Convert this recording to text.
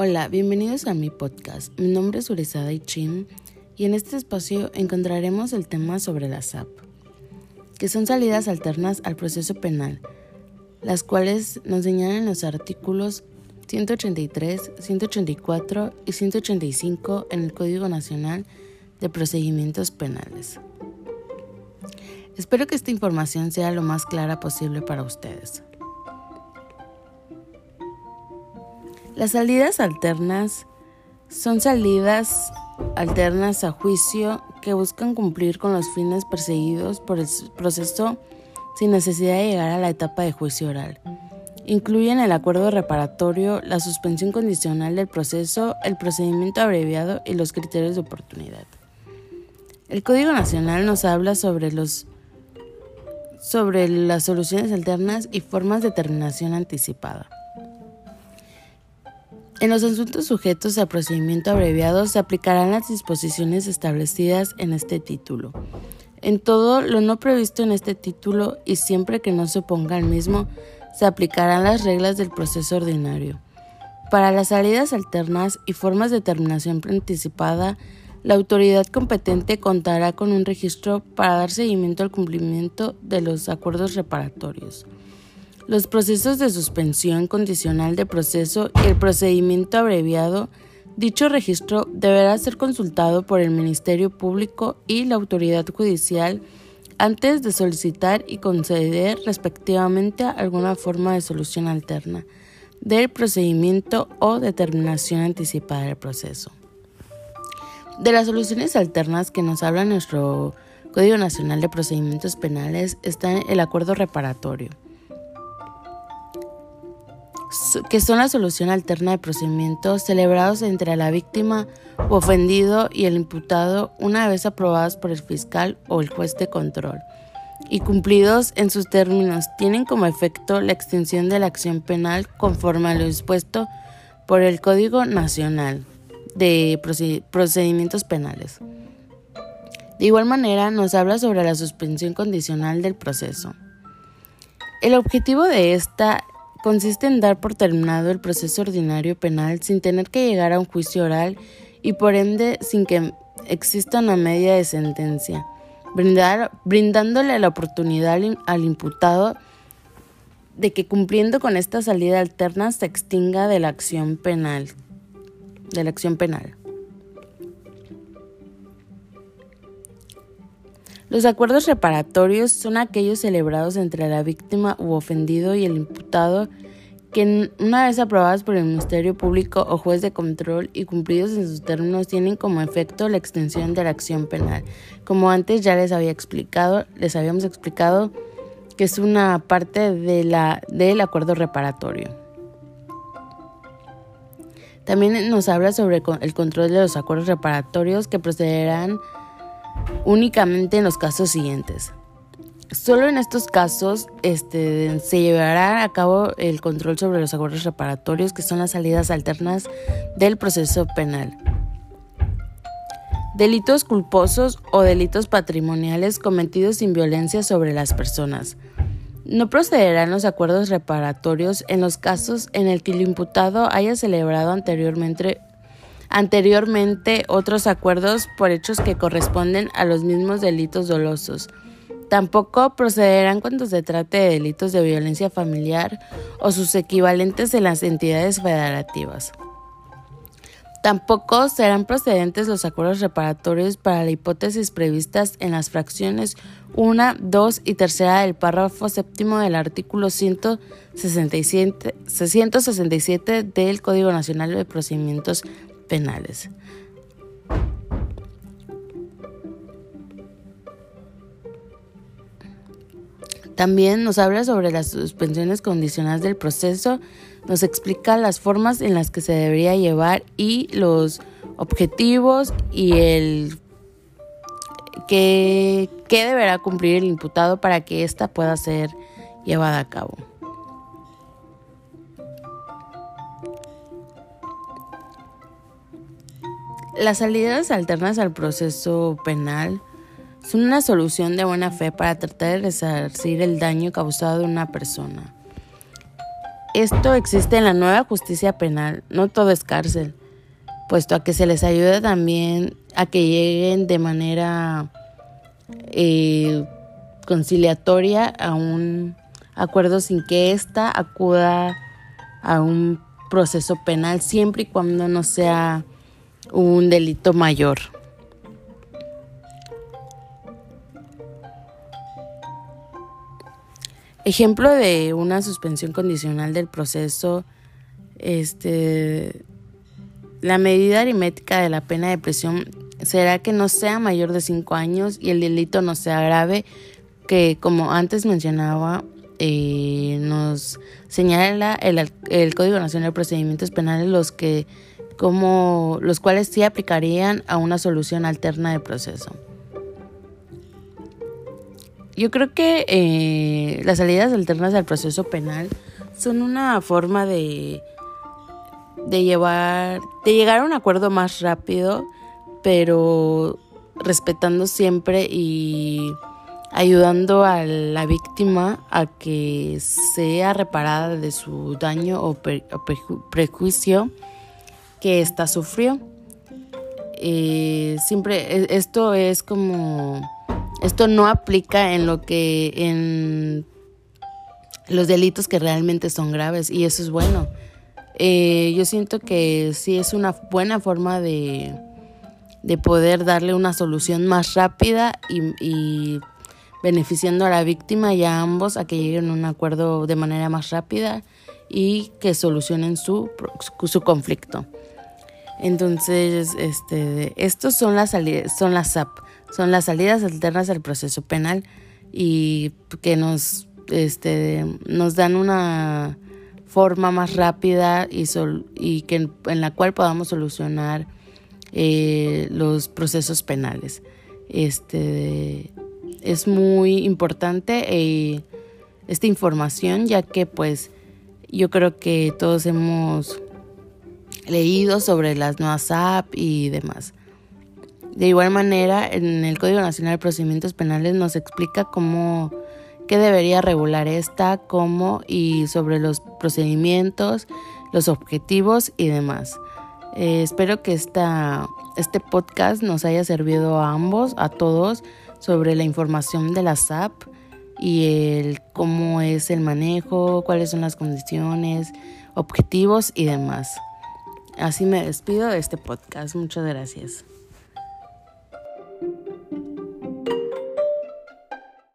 Hola, bienvenidos a mi podcast. Mi nombre es Urizada Ichim y en este espacio encontraremos el tema sobre la SAP, que son salidas alternas al proceso penal, las cuales nos señalan los artículos 183, 184 y 185 en el Código Nacional de Procedimientos Penales. Espero que esta información sea lo más clara posible para ustedes. Las salidas alternas son salidas alternas a juicio que buscan cumplir con los fines perseguidos por el proceso sin necesidad de llegar a la etapa de juicio oral. Incluyen el acuerdo reparatorio, la suspensión condicional del proceso, el procedimiento abreviado y los criterios de oportunidad. El Código Nacional nos habla sobre los sobre las soluciones alternas y formas de terminación anticipada. En los asuntos sujetos a procedimiento abreviado se aplicarán las disposiciones establecidas en este título. En todo lo no previsto en este título y siempre que no se oponga al mismo, se aplicarán las reglas del proceso ordinario. Para las salidas alternas y formas de terminación anticipada, la autoridad competente contará con un registro para dar seguimiento al cumplimiento de los acuerdos reparatorios los procesos de suspensión condicional de proceso y el procedimiento abreviado, dicho registro deberá ser consultado por el Ministerio Público y la autoridad judicial antes de solicitar y conceder respectivamente alguna forma de solución alterna del procedimiento o determinación anticipada del proceso. De las soluciones alternas que nos habla nuestro Código Nacional de Procedimientos Penales está el acuerdo reparatorio que son la solución alterna de procedimientos celebrados entre la víctima o ofendido y el imputado una vez aprobados por el fiscal o el juez de control y cumplidos en sus términos tienen como efecto la extensión de la acción penal conforme a lo dispuesto por el Código Nacional de Procedimientos Penales. De igual manera, nos habla sobre la suspensión condicional del proceso. El objetivo de esta consiste en dar por terminado el proceso ordinario penal sin tener que llegar a un juicio oral y por ende sin que exista una media de sentencia, brindándole la oportunidad al imputado de que cumpliendo con esta salida alterna se extinga. De la acción penal. Los acuerdos reparatorios son aquellos celebrados entre la víctima u ofendido y el imputado que una vez aprobados por el Ministerio Público o juez de control y cumplidos en sus términos tienen como efecto la extensión de la acción penal. Como antes ya les había explicado, les habíamos explicado que es una parte de la, del acuerdo reparatorio. También nos habla sobre el control de los acuerdos reparatorios que procederán únicamente en los casos siguientes. Solo en estos casos este, se llevará a cabo el control sobre los acuerdos reparatorios, que son las salidas alternas del proceso penal. Delitos culposos o delitos patrimoniales cometidos sin violencia sobre las personas. No procederán los acuerdos reparatorios en los casos en el que el imputado haya celebrado anteriormente anteriormente otros acuerdos por hechos que corresponden a los mismos delitos dolosos. Tampoco procederán cuando se trate de delitos de violencia familiar o sus equivalentes en las entidades federativas. Tampoco serán procedentes los acuerdos reparatorios para la hipótesis previstas en las fracciones 1, 2 y 3 del párrafo séptimo del artículo 167, 167 del Código Nacional de Procedimientos penales. También nos habla sobre las suspensiones condicionales del proceso, nos explica las formas en las que se debería llevar y los objetivos y el que, que deberá cumplir el imputado para que ésta pueda ser llevada a cabo. Las salidas alternas al proceso penal son una solución de buena fe para tratar de resarcir el daño causado a una persona. Esto existe en la nueva justicia penal, no todo es cárcel, puesto a que se les ayuda también a que lleguen de manera eh, conciliatoria a un acuerdo sin que ésta acuda a un proceso penal siempre y cuando no sea un delito mayor. Ejemplo de una suspensión condicional del proceso, este, la medida aritmética de la pena de prisión será que no sea mayor de cinco años y el delito no sea grave, que como antes mencionaba, eh, nos señala el, Código Nacional de Procedimientos Penales los que como los cuales sí aplicarían a una solución alterna de proceso. Yo creo que eh, las salidas alternas al proceso penal son una forma de, de llevar, de llegar a un acuerdo más rápido, pero respetando siempre y ayudando a la víctima a que sea reparada de su daño o, prejuicio que ésta sufrió. Eh, siempre e, esto es como esto no aplica en lo que en los delitos que realmente son graves y eso es bueno. Eh, yo siento que sí es una buena forma de, de poder darle una solución más rápida y, beneficiando a la víctima y a ambos a que lleguen a un acuerdo de manera más rápida y que solucionen su, su conflicto. Entonces, este, estos son las salidas, son las SAP son las salidas alternas al proceso penal y que nos, este, nos dan una forma más rápida y, y que en, la cual podamos solucionar eh, los procesos penales. Este, es muy importante eh, esta información ya que pues yo creo que todos hemos leído sobre las nuevas apps y demás. De igual manera, en el Código Nacional de Procedimientos Penales nos explica cómo qué debería regular esta, cómo y sobre los procedimientos, los objetivos y demás. Eh, espero que esta, este podcast nos haya servido a ambos, a todos, sobre la información de la SAP y el cómo es el manejo, cuáles son las condiciones, objetivos y demás. Así me despido de este podcast. Muchas gracias.